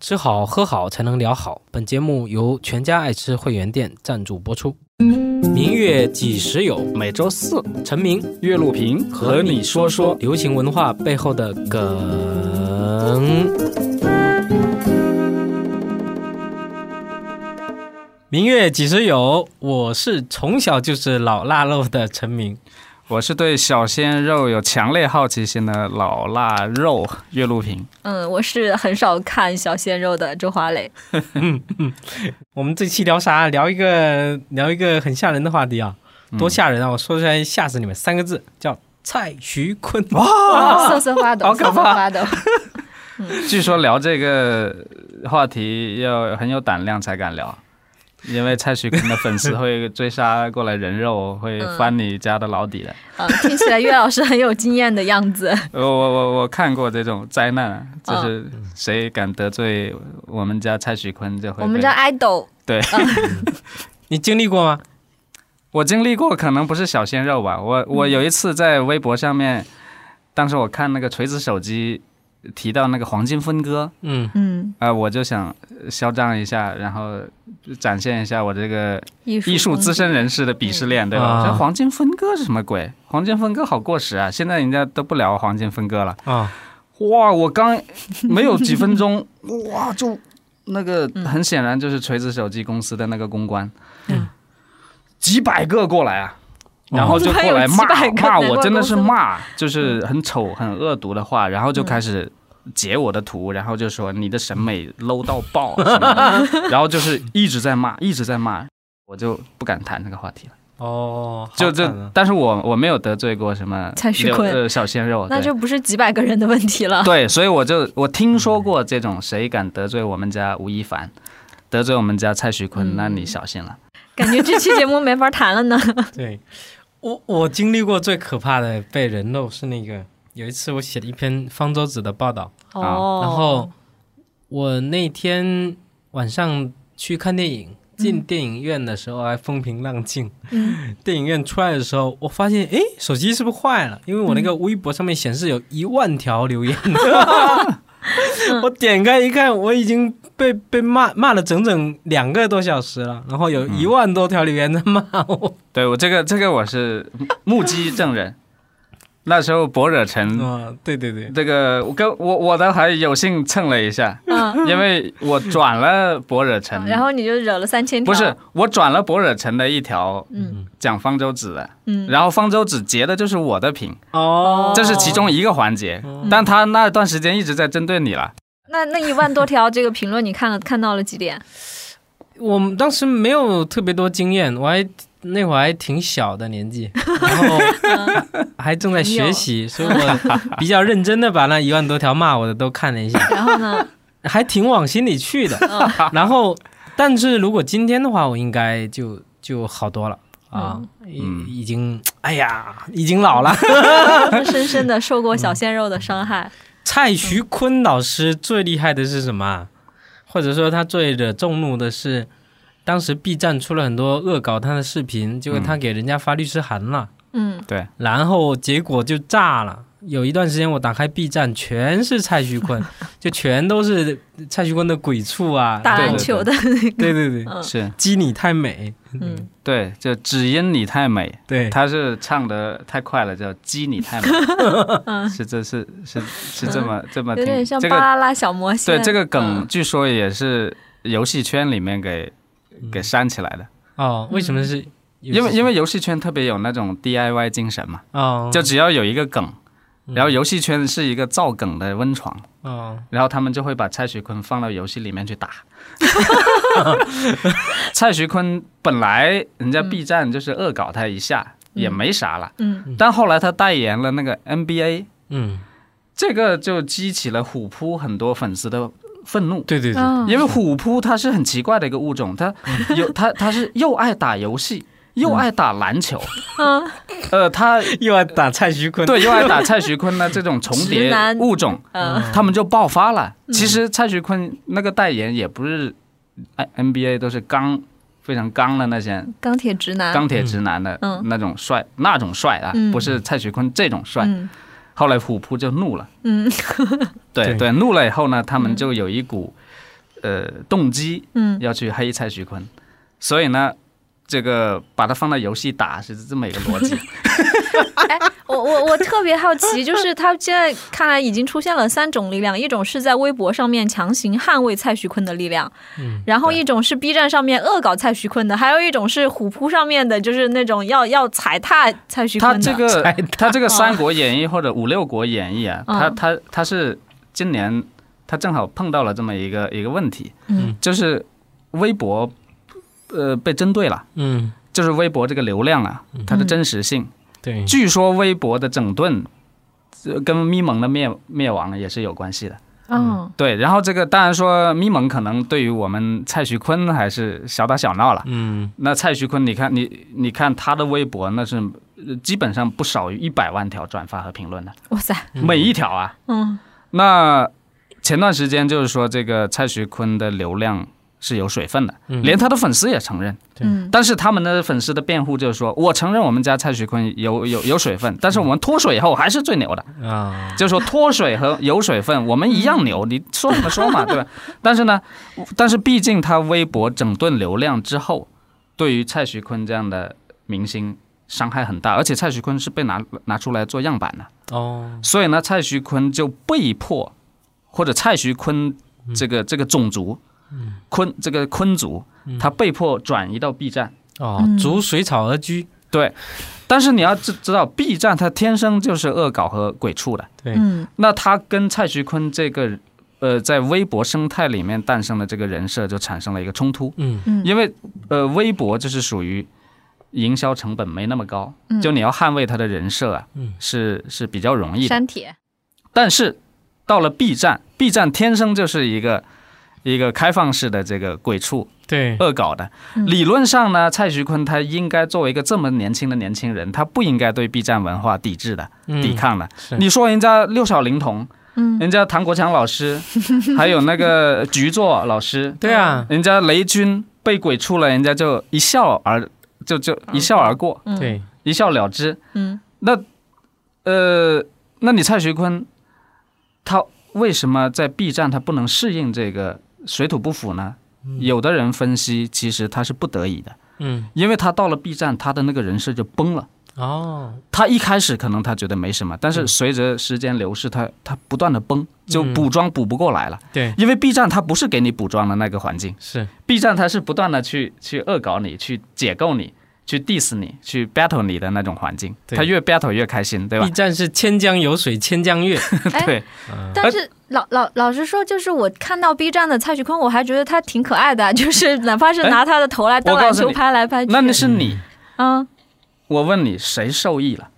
吃好喝好才能聊好。本节目由全家爱吃会员店赞助播出。明月几时有？每周四，陈明岳路平和你说说流行文化背后的梗。明月几时有？我是从小就是老腊肉的陈明。我是对小鲜肉有强烈好奇心的老腊肉岳路平。嗯，我是很少看小鲜肉的周华磊。我们这期聊啥？聊一个聊一个很吓人的话题啊！多吓人啊！我说出来吓死你们！三个字叫蔡徐坤。哇，瑟瑟发抖，好可怕瑟瑟发抖。据说聊这个话题要很有胆量才敢聊，因为蔡徐坤的粉丝会追杀过来人肉，会翻你家的老底的。嗯，听起来岳老师很有经验的样子。我我我我看过这种灾难，就是谁敢得罪我们家蔡徐坤就会。我们家 idol 对，你经历过吗？我经历过，可能不是小鲜肉吧。我我有一次在微博上面，当时我看那个锤子手机提到那个黄金分割，嗯，嗯，啊、我就想嚣张一下，然后展现一下我这个艺术资深人士的鄙视链，对吧？啊黄金分割是什么鬼？黄金分割好过时啊！现在人家都不聊黄金分割了。啊，哇，我刚没有几分钟，哇，就那个很显然就是锤子手机公司的那个公关，嗯几百个过来啊。然后就过来骂骂我，真的是骂，就是很丑、很恶毒的话，然后就开始截我的图，然后就说你的审美 low 到爆什么的，然后就是一直在骂，一直在骂，我就不敢谈这个话题了。哦，就就好惨啊，但是我我没有得罪过什么蔡徐坤呃小鲜肉，那就不是几百个人的问题了。对，所以我就我听说过这种谁敢得罪我们家吴亦凡，得罪我们家蔡徐坤，嗯那你小心了。感觉这期节目没法谈了呢。对 我我经历过最可怕的被人肉是那个，有一次我写了一篇方舟子的报道，哦，然后我那天晚上去看电影，进电影院的时候还风平浪静。嗯。电影院出来的时候，我发现，哎，手机是不是坏了？因为我那个微博上面显示有一万条留言，我点开一看，我已经被被骂骂了整整两个多小时了，然后有一万多条留言在骂我。对我这个这个我是目击证人，那时候博惹城啊，对对对，这个我跟我我的还有幸蹭了一下，嗯，因为我转了博惹城，然后你就惹了三千条。不是我转了博惹城的一条嗯。讲方舟子的，嗯，然后方舟子截的就是我的屏，哦，这是其中一个环节，但他那段时间一直在针对你了。那那一万多条这个评论，你看了看到了几点？我们当时没有特别多经验，我还那会儿还挺小的年纪，然后还正在学习，所以我比较认真的把那一万多条骂我的都看了一下，然后呢？还挺往心里去的。嗯然后，但是如果今天的话，我应该就就好多了啊，已嗯已经哎呀，已经老了。深深的受过小鲜肉的伤害。蔡徐坤老师最厉害的是什么啊？或者说他最惹众怒的是，当时 B 站出了很多恶搞他的视频，结果他给人家发律师函了，嗯，对，然后结果就炸了。有一段时间我打开 B 站，全是蔡徐坤，就全都是蔡徐坤的鬼畜啊，打篮球的那个。对对对，嗯。是鸡你太美，嗯，对，就只因你太美，对，他是唱的太快了，叫鸡你太美，是这是是是这么这么有点像巴啦啦小魔仙。对这个梗，嗯。据说也是游戏圈里面给给煽起来的，哦，为什么是？因为因为游戏圈特别有那种 DIY 精神嘛，哦，就只要有一个梗，然后游戏圈是一个造梗的温床，哦，然后他们就会把蔡徐坤放到游戏里面去打。蔡徐坤本来人家 B 站就是恶搞他一下，也没啥了，嗯。但后来他代言了那个 NBA，嗯，这个就激起了虎扑很多粉丝的愤怒。对对对，嗯，因为虎扑它是很奇怪的一个物种，它 有它它是又爱打游戏，又爱打篮球，嗯。呃，它 又爱打蔡徐坤，对又爱打蔡徐坤的这种重叠物种，嗯。他们就爆发了。其实蔡徐坤那个代言也不是哎 NBA 都是刚非常刚的那些钢铁直男。钢铁直男的嗯。那种帅，那种帅啊，嗯。不是蔡徐坤这种帅。嗯后来虎扑就怒了，嗯。对对。对，怒了以后呢，他们就有一股呃动机嗯，要去黑蔡徐坤，所以呢，这个把它放到游戏打是这么一个逻辑。哎，我我我特别好奇，就是他现在看来已经出现了三种力量，一种是在微博上面强行捍卫蔡徐坤的力量，嗯，然后一种是 B 站上面恶搞蔡徐坤的，还有一种是虎扑上面的，就是那种要要踩踏蔡徐坤的。他这个 他这个《三国演义》或者五六国演义啊，嗯他他他是今年他正好碰到了这么一个一个问题，嗯就是微博呃被针对了，嗯，就是微博这个流量啊，它的真实性。对，据说微博的整顿。呃跟咪蒙的灭灭亡也是有关系的，嗯对。然后这个当然说咪蒙可能对于我们蔡徐坤还是小打小闹了。嗯，那蔡徐坤，你看你你看他的微博，那是呃基本上不少于一百万条转发和评论的，哇塞，每一条啊。嗯那前段时间就是说这个蔡徐坤的流量是有水分的，嗯。连他的粉丝也承认。但是他们的粉丝的辩护就是说，我承认我们家蔡徐坤有有有水分，但是我们脱水以后还是最牛的。啊，就是说脱水和有水分，我们一样牛，你说什么说嘛，对吧？但是呢，但是毕竟他微博整顿流量之后，对于蔡徐坤这样的明星伤害很大，而且蔡徐坤是被拿拿出来做样板的，哦，所以呢，蔡徐坤就被迫，或者蔡徐坤这个这个种族，坤这个昆族，他被迫转移到 B 站。哦嗯，逐水草而居，对，但是你要知知道，B 站它天生就是恶搞和鬼畜的。对，嗯。那他跟蔡徐坤这个呃，在微博生态里面诞生的这个人设就产生了一个冲突，嗯。嗯，因为呃，微博就是属于营销成本没那么高，嗯。就你要捍卫他的人设啊，嗯。是是比较容易的。删帖，但是到了 B 站，B 站天生就是一个一个开放式的这个鬼畜对，恶搞的。嗯理论上呢，蔡徐坤他应该作为一个这么年轻的年轻人，他不应该对 B 站文化抵制的、嗯抵抗的。你说人家六小龄童。嗯人家唐国强老师，还有那个局座老师，对啊，人家雷军被鬼畜了，人家就一笑而就就一笑而过，嗯对，一笑了之。嗯那呃，那你蔡徐坤，他为什么在 B 站他不能适应这个水土不服呢？有的人分析，其实他是不得已的，嗯，因为他到了 B 站，他的那个人设就崩了。哦，他一开始可能他觉得没什么，但是随着时间流逝，他他不断的崩，就嗯补妆补不过来了。对，因为 B 站它不是给你补妆的那个环境是，，B 站它是不断的去去恶搞你，去解构你，去 diss 你，去 battle 你的那种环境。他越 battle 越开心，对吧？B？站是千江有水千江月，哎 对，但是老老老实说，就是我看到 B 站的蔡徐坤，我还觉得他挺可爱的，就是哪怕是拿他的头来当篮球拍来拍去，那那是你，嗯，我问你，谁受益了？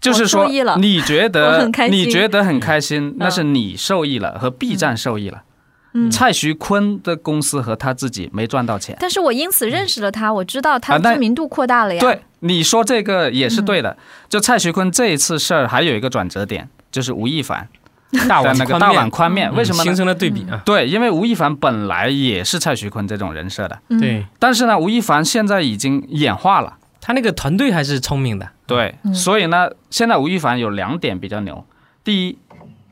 就是说我受益了，你觉得很开心。你觉得很开心，那是你受益了，和 B 站受益了。嗯蔡徐坤的公司和他自己没赚到钱。但是我因此认识了他，我知道他知名度扩大了呀。对，你说这个也是对嗯的。就蔡徐坤这一次事儿还有一个转折点，就是吴亦凡大碗那个大碗宽面，为什么？形成了对比啊？对，因为吴亦凡本来也是蔡徐坤这种人设的，嗯，对但是呢，吴亦凡现在已经演化了。他那个团队还是聪明的，对，嗯所以呢，现在吴亦凡有两点比较牛。第一，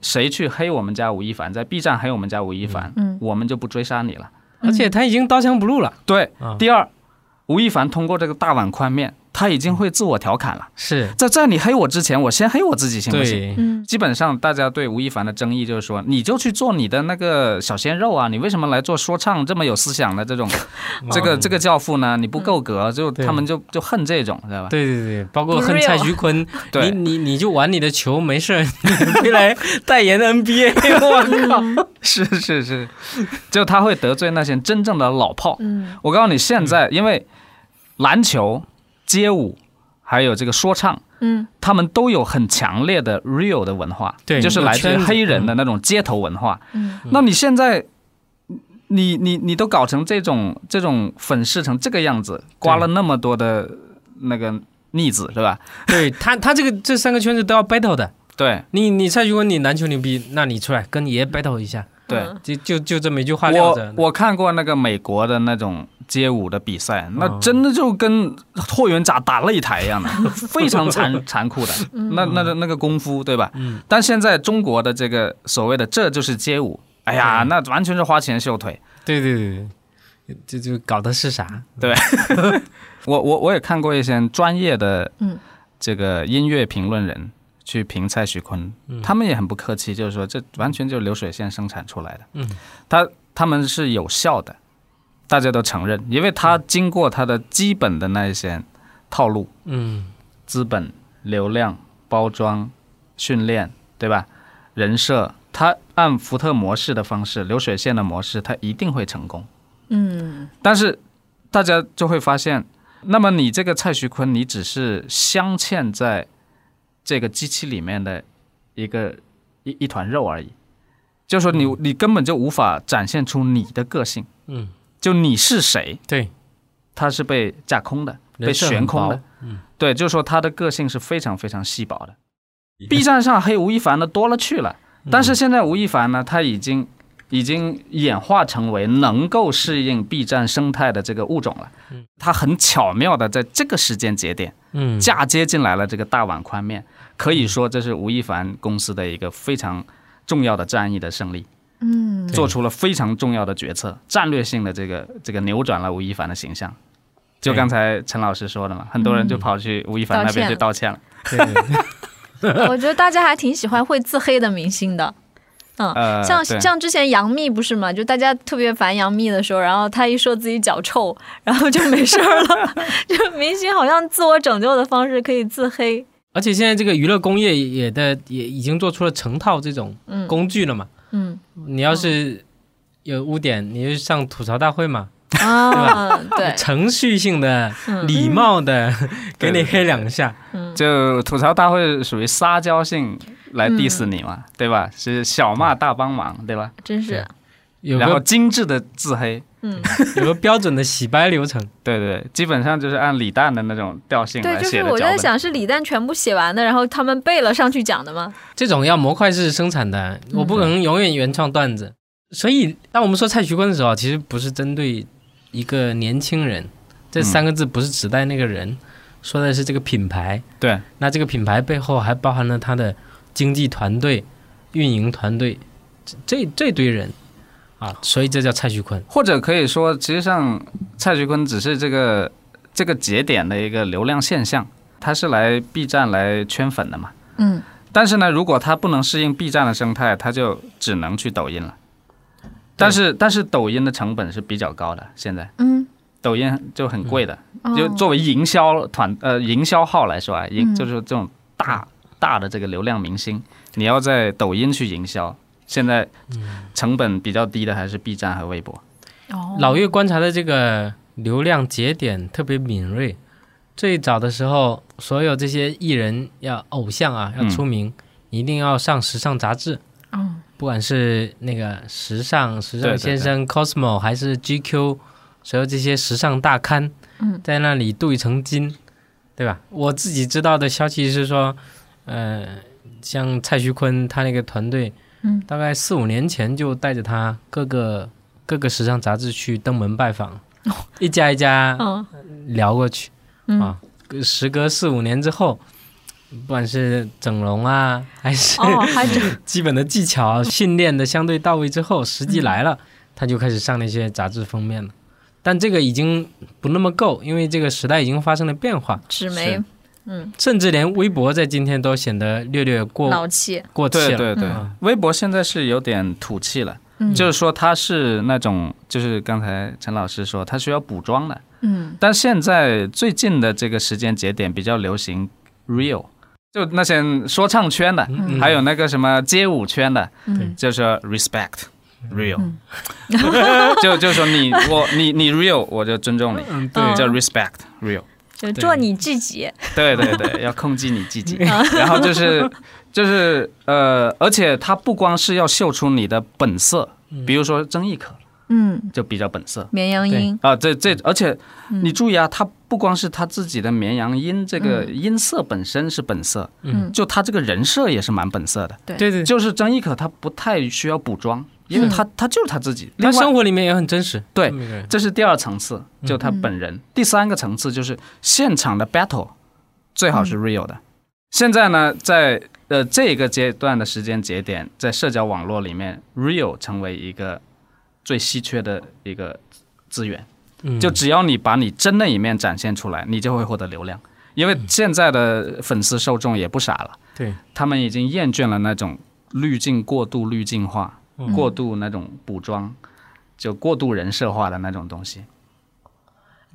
谁去黑我们家吴亦凡，在 B 站黑我们家吴亦凡，嗯。我们就不追杀你了。而且他已经刀枪不入了，对，啊，第二，吴亦凡通过这个大碗宽面，他已经会自我调侃了。是，在在你黑我之前，我先黑我自己，行不行？嗯。基本上大家对吴亦凡的争议就是说，你就去做你的那个小鲜肉啊，你为什么来做说唱这么有思想的这种？这个这个教父呢？你不够格，就他们就就恨这种，知道吧？对对对，包括恨蔡徐坤，你，你你就玩你的球没事儿，你回来代言 NBA，我靠，是是是，就他会得罪那些真正的老炮。嗯。我告诉你，现在因为篮球、街舞还有这个说唱。嗯。他们都有很强烈的 real 的文化，对就是来自黑人的那种街头文化。嗯。那你现在，你你你都搞成这种这种粉饰成这个样子，刮了那么多的那个腻子，是吧？对他他这个这三个圈子都要 battle 的，对。你你蔡徐坤你篮球牛逼，那你出来跟爷 battle 一下，对，嗯就就就这么一句话撂着我，我看过那个美国的那种街舞的比赛，那哦真的就跟霍元甲打擂台一样的，非常残残酷的，那那个那个功夫，对吧？嗯。但现在中国的这个所谓的这就是街舞。哎呀，那完全是花钱秀腿。对对对对，这就搞的是啥？对。我我我也看过一些专业的嗯。这个音乐评论人去评蔡徐坤，嗯。他们也很不客气，就是说这完全就是流水线生产出来的。嗯，他他们是有效的，大家都承认，因为他经过他的基本的那一些套路，嗯。资本、流量、包装、训练，对吧？人设，他按福特模式的方式，流水线的模式，他一定会成功。嗯。但是大家就会发现，那么你这个蔡徐坤，你只是镶嵌在这个机器里面的一个一一团肉而已，就是说你你根本就无法展现出你的个性，嗯，就你是谁，对，它是被架空的，被悬空的，嗯。对，就是说他的个性是非常非常稀薄的。B 站上黑吴亦凡的多了去了，但是现在吴亦凡呢，他已经已经演化成为能够适应 B 站生态的这个物种了。他很巧妙的在这个时间节点嗯。嫁接进来了这个大碗宽面，可以说这是吴亦凡公司的一个非常重要的战役的胜利，嗯做出了非常重要的决策，战略性的这个这个扭转了吴亦凡的形象。就刚才陈老师说的嘛，很多人就跑去吴亦凡那边去道歉了。对对对 我觉得大家还挺喜欢会自黑的明星的。嗯，呃，像对像之前杨幂不是嘛，就大家特别烦杨幂的时候，然后她一说自己脚臭，然后就没事儿了。就明星好像自我拯救的方式可以自黑。而且现在这个娱乐工业也的也已经做出了成套这种嗯工具了嘛。嗯你要是有污点，你就上吐槽大会嘛，啊，对，程序性的、嗯礼貌的给你黑两下。嗯就吐槽大会属于撒娇性来 diss 你嘛，对吧？是小骂大帮忙，对吧？真是，然后精致的自黑，嗯，有个标准的洗白流程。对对对，基本上就是按李诞的那种调性对，来就是。我在想，是李诞全部写完的，然后他们背了上去讲的吗？这种要模块式生产的，我不可能永远原创段子。所以，当我们说蔡徐坤的时候，其实不是针对一个年轻人，这三个字不是指代那个人，说的是这个品牌。对，那这个品牌背后还包含了他的经济团队、运营团队，这这这堆人啊，所以这叫蔡徐坤。或者可以说，其实上蔡徐坤只是这个这个节点的一个流量现象，他是来 B 站来圈粉的嘛。嗯。但是呢，如果他不能适应 B 站的生态，他就只能去抖音了。但是但是抖音的成本是比较高的，现在。嗯，抖音就很贵的，哦。就作为营销团呃营销号来说啊，营嗯。就是这种大大的这个流量明星，你要在抖音去营销，现在成本比较低的还是 B 站和微博。哦老岳观察的这个流量节点特别敏锐。最早的时候，所有这些艺人要偶像啊，要出名，一定要上时尚杂志，哦不管是那个时尚、时尚先生、Cosmo 还是 GQ，所有这些时尚大刊，嗯在那里镀一层金，对吧？我自己知道的消息是说，呃，像蔡徐坤他那个团队，嗯大概四五年前就带着他各个各个时尚杂志去登门拜访，一家一家嗯聊过去，嗯啊时隔四五年之后。不管是整容啊，还是哦，还真 基本的技巧啊训练的相对到位之后，时机来了，他就开始上那些杂志封面了。但这个已经不那么够，因为这个时代已经发生了变化，纸媒是，嗯，甚至连微博在今天都显得略略过老气，过气了。对对对。嗯，微博现在是有点土气了，嗯。就是说它是那种，就是刚才陈老师说，它需要补妆的。嗯。但现在最近的这个时间节点比较流行 real，就那些说唱圈的，嗯。还有那个什么街舞圈的，嗯。就说 respect real，、嗯。就就说你我你你 real 我就尊重你，嗯，嗯。对，叫 respect real。就做你自己，对对对，要控制你自己。然后就是就是呃，而且他不光是要秀出你的本色，比如说曾轶可嗯，就比较本色。绵羊音，啊，这这，而且嗯。你注意啊，他不光是他自己的绵羊音，这个音色本身是本色，嗯。就他这个人设也是蛮本色的。对。对，就是曾轶可，她不太需要补妆，因为他他就是他自己。他，生活里面也很真实。对这是第二层次，就他本人。第三个层次就是现场的 battle 最好是 real 的。现在呢，在呃这个阶段的时间节点，在社交网络里面，real 成为一个最稀缺的一个资源。嗯就只要你把你真的一面展现出来，你就会获得流量。因为现在的粉丝受众也不傻了，对，他们已经厌倦了那种滤镜过度滤镜化、嗯过度那种补妆，就过度人设化的那种东西。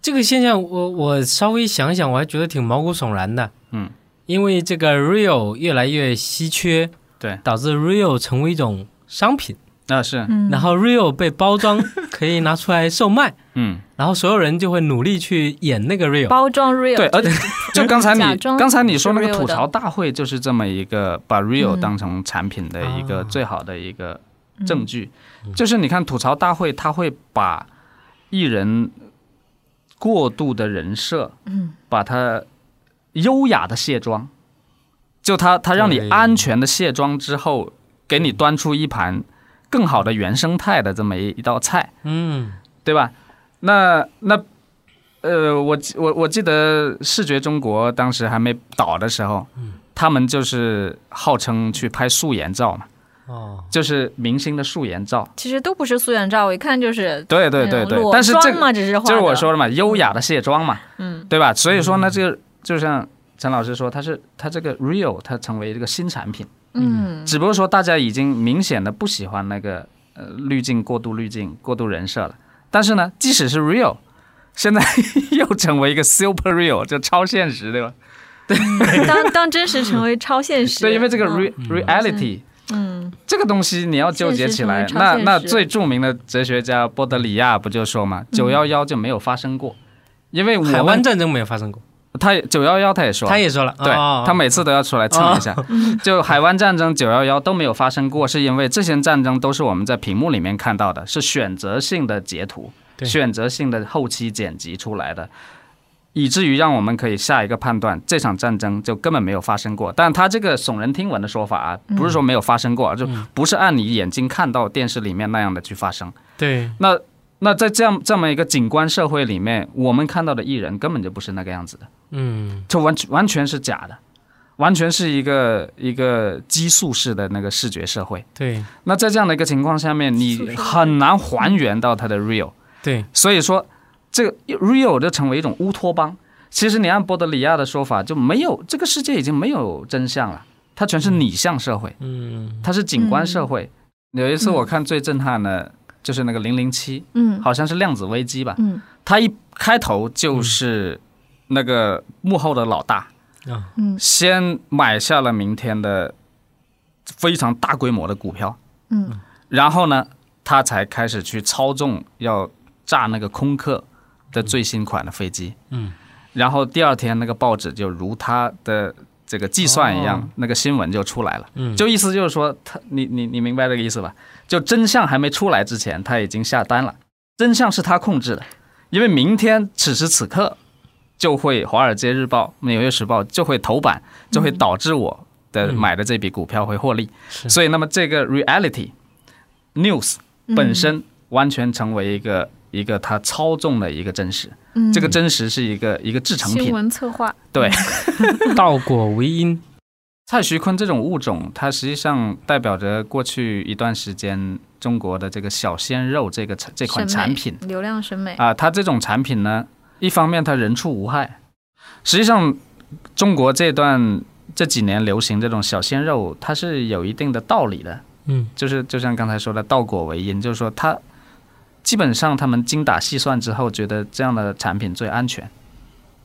这个现象我我稍微想想，我还觉得挺毛骨悚然的。嗯，因为这个 real 越来越稀缺，对，导致 real 成为一种商品，那、是，嗯，然后 real 被包装 可以拿出来售卖，嗯，然后所有人就会努力去演那个 real。包装 real，对，而且 就刚才你刚才你说那个吐槽大会，就是这么一个把 real 嗯。当成产品的一个啊。最好的一个证据。就是你看吐槽大会，他会把艺人过度的人设，嗯，把他优雅的卸妆，就他他让你安全的卸妆之后，给你端出一盘更好的原生态的这么一一道菜。嗯，对吧？那那呃，我我我记得视觉中国当时还没倒的时候，他们就是号称去拍素颜照嘛，哦，就是明星的素颜照。其实都不是素颜照，我一看就是对对对对，但是这个妆嘛，只是就是我说的嘛，优雅的卸妆嘛，嗯。对吧？所以说呢，这个就像陈老师说，他是他这个 real 它成为这个新产品，嗯。只不过说大家已经明显的不喜欢那个呃滤镜过度滤镜过度人设了。但是呢，即使是 real，现在 又成为一个 super real，就超现实，对吧？对当当真实成为超现实，对，因为这个嗯。re reality 嗯这个东西你要纠结起来。那那最著名的哲学家波德里亚不就说嘛，九幺幺就没有发生过，因为我们海湾战争没有发生过，他九幺幺他也说，他也说了，对哦他每次都要出来蹭一下。就海湾战争、九幺幺都没有发生过，是因为这些战争都是我们在屏幕里面看到的，是选择性的截图，对。选择性的后期剪辑出来的，以至于让我们可以下一个判断，这场战争就根本没有发生过。但他这个耸人听闻的说法啊，不是说没有发生过，就不是按你眼睛看到电视里面那样的去发生。对，那那在这样这么一个景观社会里面，我们看到的艺人根本就不是那个样子的。嗯，就完全完全是假的，完全是一个一个激素式的那个视觉社会。对。那在这样的一个情况下面，你很难还原到它的 real，对，所以说这个 real 就成为一种乌托邦。其实你按波德里亚的说法，就没有这个世界已经没有真相了，它全是拟像社会，嗯，它是景观社会。有一次我看最震撼的就是那个零零七，嗯。好像是量子危机吧，嗯。它一开头就是那个幕后的老大。啊，嗯。先买下了明天的非常大规模的股票，嗯。然后呢，他才开始去操纵要炸那个空客的最新款的飞机。嗯，然后第二天那个报纸就如他的这个计算一样，哦那个新闻就出来了。嗯，就意思就是说，他你你你明白这个意思吧？就真相还没出来之前，他已经下单了。真相是他控制的，因为明天此时此刻就会《华尔街日报》《纽约时报》就会头版，就会导致我的嗯买的这笔股票会获利。是所以，那么这个 reality news 嗯本身完全成为一个一个他操纵的一个真实，嗯。这个真实是一个一个制成新品。闻策划，对，倒果为因，蔡徐坤这种物种，它实际上代表着过去一段时间中国的这个小鲜肉这个产这款产品。流量审美，啊，它这种产品呢，一方面它人畜无害，实际上中国这段这几年流行这种小鲜肉，它是有一定的道理的，嗯。就是就像刚才说的倒果为因，就是说它基本上他们精打细算之后，觉得这样的产品最安全，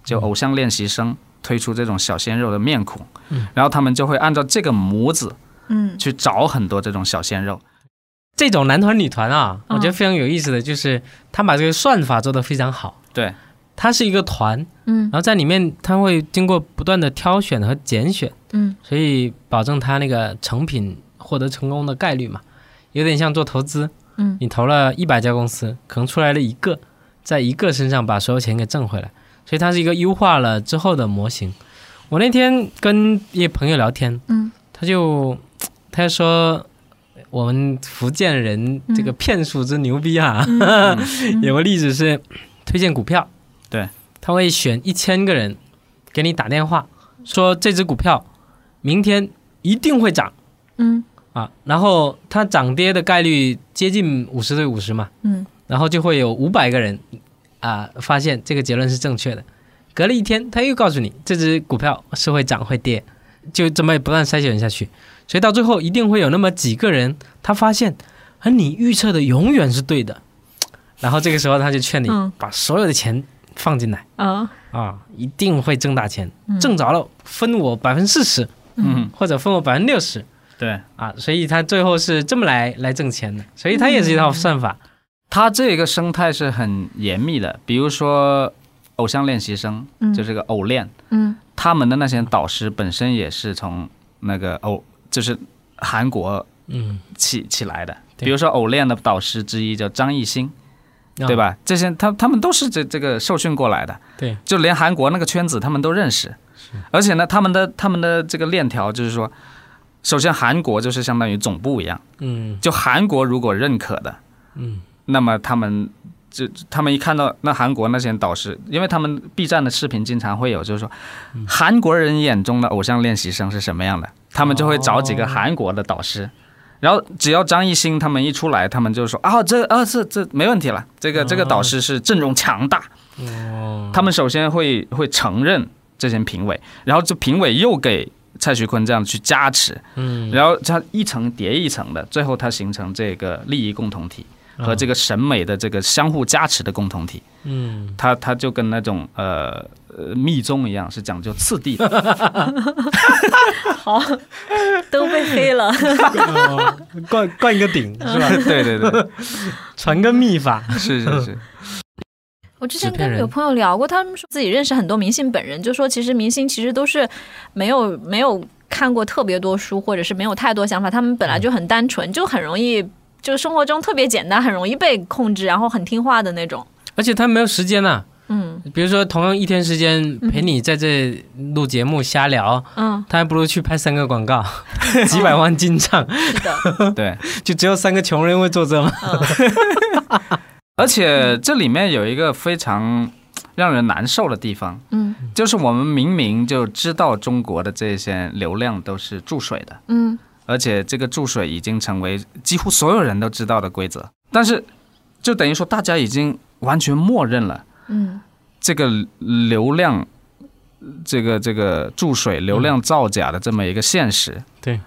就偶像练习生推出这种小鲜肉的面孔，嗯。然后他们就会按照这个模子嗯。去找很多这种小鲜肉，这种男团女团啊，嗯。我觉得非常有意思的就是他把这个算法做得非常好。对，他是一个团，嗯。然后在里面他会经过不断的挑选和拣选，嗯。所以保证他那个成品获得成功的概率嘛，有点像做投资，嗯。你投了一百家公司，可能出来了一个，在一个身上把所有钱给挣回来，所以它是一个优化了之后的模型。我那天跟一个朋友聊天，嗯。他就他就说我们福建人这个骗术之牛逼啊，嗯。有个例子是推荐股票，对，他会选一千个人给你打电话，说这只股票明天一定会涨。嗯啊，然后它涨跌的概率接近五十对五十嘛，嗯。然后就会有五百个人啊发现这个结论是正确的。隔了一天，他又告诉你这只股票是会涨会跌，就这么不断筛选下去，所以到最后一定会有那么几个人，他发现，而你预测的永远是对的，然后这个时候他就劝你嗯。把所有的钱放进来。啊啊，一定会挣大钱，嗯。挣着了分我百分之四十，嗯，或者分我百分之六十对，啊，所以他最后是这么来来挣钱的，所以他也是一套算法。它这个生态是很严密的，比如说偶像练习生，嗯就是个偶练，嗯他们的那些导师本身也是从那个偶，就是韩国嗯，起起来的。比如说偶练的导师之一叫张艺兴，啊对？吧？这些他他们都是这这个受训过来的，对，就连韩国那个圈子他们都认识。而且呢，他们的他们的这个链条就是说，首先韩国就是相当于总部一样，嗯。就韩国如果认可的，嗯。那么他们就他们一看到那韩国那些导师，因为他们 B 站的视频经常会有，就是说韩国人眼中的偶像练习生是什么样的，他们就会找几个韩国的导师。然后只要张艺兴他们一出来，他们就说啊，这啊这这没问题了，这个这个导师是阵容强大。哦，他们首先会会承认这些评委，然后这评委又给蔡徐坤这样去加持，嗯然后它一层叠一层的，最后它形成这个利益共同体和这个审美的这个相互加持的共同体。嗯它它就跟那种呃呃密宗一样，是讲究次第的。好，都被黑了。哦灌灌一个顶是吧？对对对，传个秘法，是是是，我之前跟有朋友聊过，他们说自己认识很多明星本人，就说其实明星其实都是没有没有看过特别多书，或者是没有太多想法，他们本来就很单纯，就很容易。就生活中特别简单，很容易被控制，然后很听话的那种。而且他没有时间呐、嗯比如说，同样一天时间陪你在这录节目瞎聊，嗯，他还不如去拍三个广告，几百万进账，是的，对。就只有三个穷人会做这吗？嗯而且这里面有一个非常让人难受的地方，嗯。就是我们明明就知道中国的这些流量都是注水的，嗯。而且这个注水已经成为几乎所有人都知道的规则，但是就等于说大家已经完全默认了嗯。这个流量，这个这个注水流量造假的这么一个现实，对，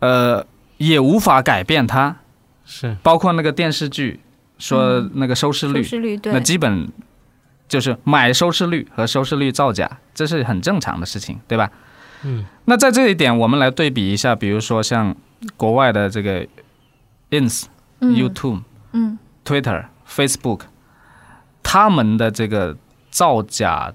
呃，也无法改变它，是，包括那个电视剧说那个收视率，收视率对。那，基本就是买收视率和收视率造假，这是很正常的事情，对吧？嗯。那在这一点，我们来对比一下，比如说像国外的这个 Ins、嗯。YouTube、嗯。Twitter、Facebook，他们的这个造假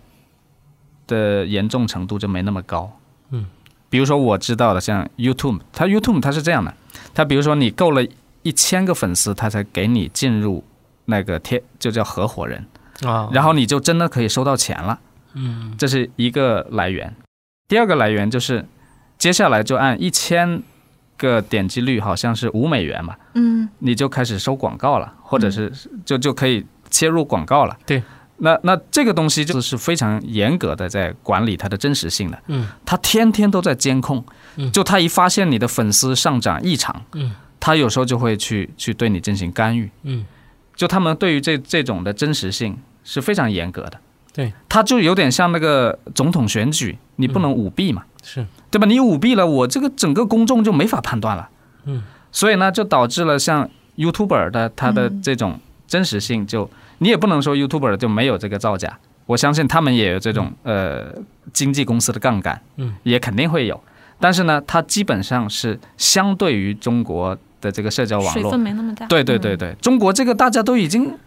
的严重程度就没那么高。嗯，比如说我知道的，像 YouTube，它 YouTube 它是这样的，它比如说你够了一千个粉丝，他才给你进入那个贴，就叫合伙人。啊，然后你就真的可以收到钱了，嗯。这是一个来源。第二个来源就是，接下来就按一千个点击率，好像是五美元嘛，嗯。你就开始收广告了，或者是就就可以切入广告了。对，那那这个东西就是非常严格的在管理它的真实性的，嗯。他天天都在监控嗯，就他一发现你的粉丝上涨异常，嗯他有时候就会去去对你进行干预。嗯就他们对于这这种的真实性是非常严格的。对，他就有点像那个总统选举，你不能舞弊嘛，是，对吧？你舞弊了，我这个整个公众就没法判断了。嗯，所以呢，就导致了像 YouTuber 的他的嗯这种真实性就，你也不能说 YouTuber 就没有这个造假，我相信他们也有这种呃经纪公司的杠杆，嗯，也肯定会有。但是呢，它基本上是相对于中国的这个社交网水络分没那么大。对对对对，中国这个大家都已经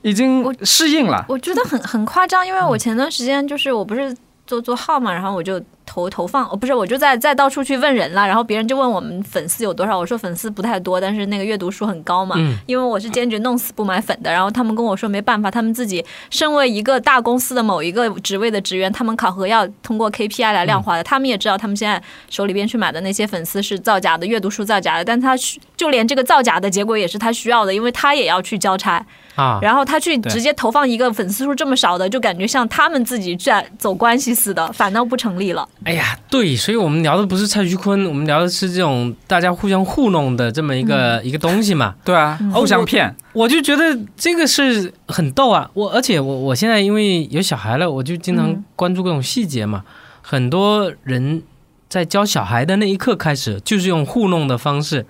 已经适应了。我觉得很很夸张，因为我前段时间就是我不是做做号嘛，然后我就投投放，哦不是我就在在到处去问人了，然后别人就问我们粉丝有多少，我说粉丝不太多，但是那个阅读数很高嘛，嗯因为我是坚决弄死不买粉的，然后他们跟我说没办法，他们自己身为一个大公司的某一个职位的职员，他们考核要通过 KPI 来量化的，他们也知道他们现在手里边去买的那些粉丝是造假的，阅读数造假的，但他需就连这个造假的结果也是他需要的，因为他也要去交差。啊，然后他去直接投放一个粉丝数这么少的，就感觉像他们自己在走关系似的，反倒不成立了。哎呀，对，所以我们聊的不是蔡徐坤，我们聊的是这种大家互相糊弄的这么一个、一个东西嘛。对啊，互相骗。我就觉得这个是很逗啊！我而且我我现在因为有小孩了，我就经常嗯关注各种细节嘛。很多人在教小孩的那一刻开始，就是用糊弄的方式，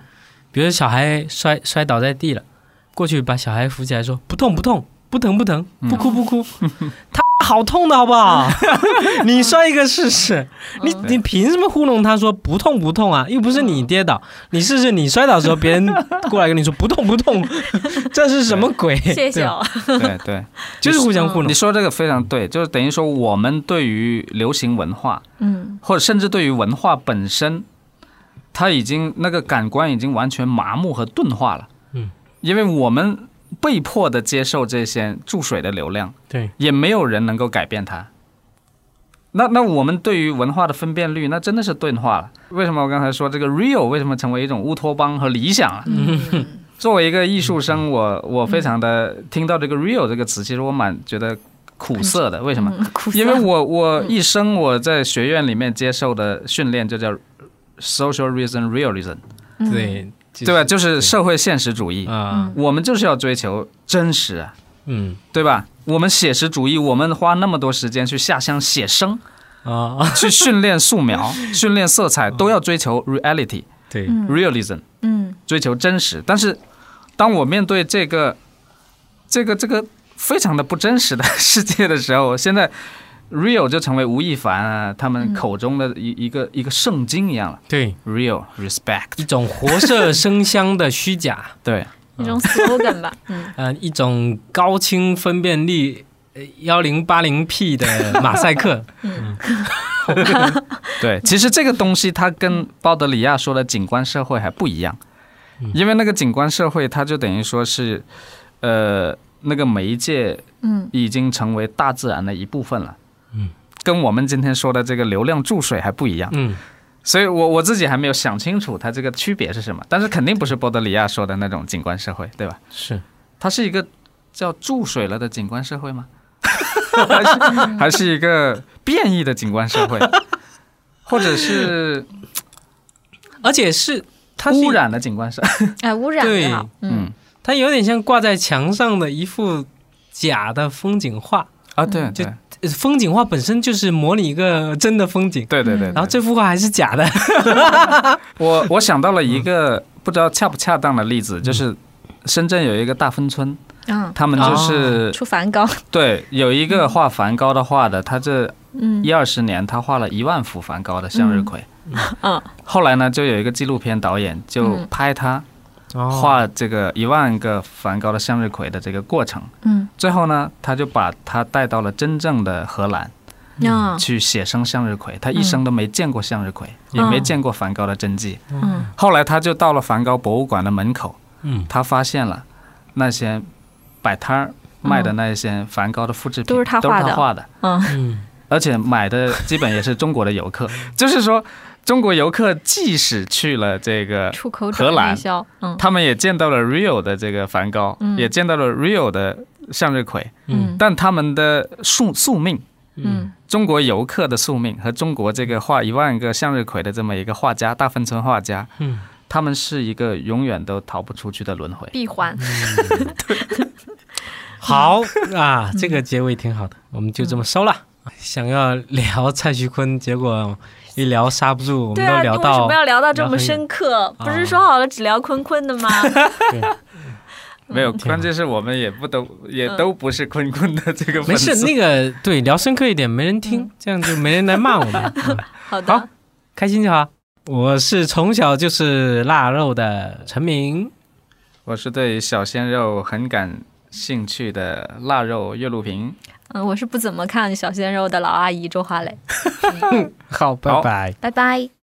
比如小孩摔摔倒在地了，过去把小孩扶起来说不痛不痛，不疼不疼，不哭不哭，他好痛的好不好？你摔一个试试，你你凭什么糊弄他说不痛不痛啊？又不是你跌倒，你试试你摔倒的时候，别人过来跟你说不痛不痛，这是什么鬼？谢谢对吧哦。对对，就是互相糊弄你。说这个非常对，就是等于说我们对于流行文化，嗯或者甚至对于文化本身，他已经那个感官已经完全麻木和钝化了。嗯，因为我们被迫的接受这些注水的流量，对，也没有人能够改变它。那那我们对于文化的分辨率，那真的是钝化了。为什么我刚才说这个 real 为什么成为一种乌托邦和理想啊？嗯作为一个艺术生，我我非常的听到这个 real 这个词，其实我蛮觉得苦涩的。为什么？嗯苦涩因为我我一生我在学院里面接受的训练就叫 social reason realism，嗯对，就是对吧？就是社会现实主义。啊，我们就是要追求真实啊，嗯。对吧？我们写实主义，我们花那么多时间去下乡写生，啊，去训练素描、训练色彩，都要追求 reality 对，嗯 realism，嗯。追求真实。但是，当我面对这个这个这个非常的不真实的世界的时候，现在 real 就成为吴亦凡啊他们口中的一一个一个圣经一样了。对，real respect，一种活色生香的虚假，对。一种 slogan 吧。嗯。呃，一种高清分辨率幺零八零 P 的马赛克，嗯。对，其实这个东西它跟鲍德里亚说的景观社会还不一样，因为那个景观社会它就等于说是，呃，那个媒介嗯。已经成为大自然的一部分了。嗯，跟我们今天说的这个流量注水还不一样，嗯，所以我我自己还没有想清楚它这个区别是什么，但是肯定不是波德里亚说的那种景观社会，对吧？是。它是一个叫注水了的景观社会吗？还是还是一个变异的景观社会，或者是而且是它污，染的景观社？哎，污染对。嗯。嗯。它有点像挂在墙上的一幅假的风景画，啊，对就对。呃风景画本身就是模拟一个真的风景，对对对。然后这幅画还是假的，我我想到了一个不知道恰不恰当的例子，就是深圳有一个大芬村，嗯，他们就是出梵高。对有一个画梵高的画的，他这嗯。一二十年他画了一万幅梵高的向日葵。嗯。后来呢，就有一个纪录片导演就嗯。拍他哦画这个一万个梵高的向日葵的这个过程。嗯。最后呢，他就把他带到了真正的荷兰嗯。去写生向日葵。他一生都没见过向日葵，也没见过梵高的真迹。嗯。后来他就到了梵高博物馆的门口，嗯。他发现了那些摆摊儿卖的那些梵高的复制品都是他都画的。是他画的，嗯。嗯。而且买的基本也是中国的游客。就是说，中国游客即使去了这个出口荷兰他们也见到了 Rio 的这个梵高，嗯。也见到了 Rio 的向日葵，嗯。但他们的宿宿命，嗯。中国游客的宿命和中国这个画一万个向日葵的这么一个画家，大芬村画家，嗯，他们是一个永远都逃不出去的轮回。闭环。好啊，这个结尾挺好的，我们就这么收了。想要聊蔡徐坤，结果一聊刹不住，我们都聊到为什么要聊到这么深刻？啊不是说好了只聊坤坤的吗？没有，关键是我们也不都也嗯都不是坤坤的这个 没事，那个对聊深刻一点，没人听，这样就没人来骂我们，嗯好的好，开心就好。我是从小就是腊肉的陈明，我是对小鲜肉很感兴趣的腊肉岳路平。嗯，我是不怎么看小鲜肉的老阿姨周华磊。好，拜拜。拜拜。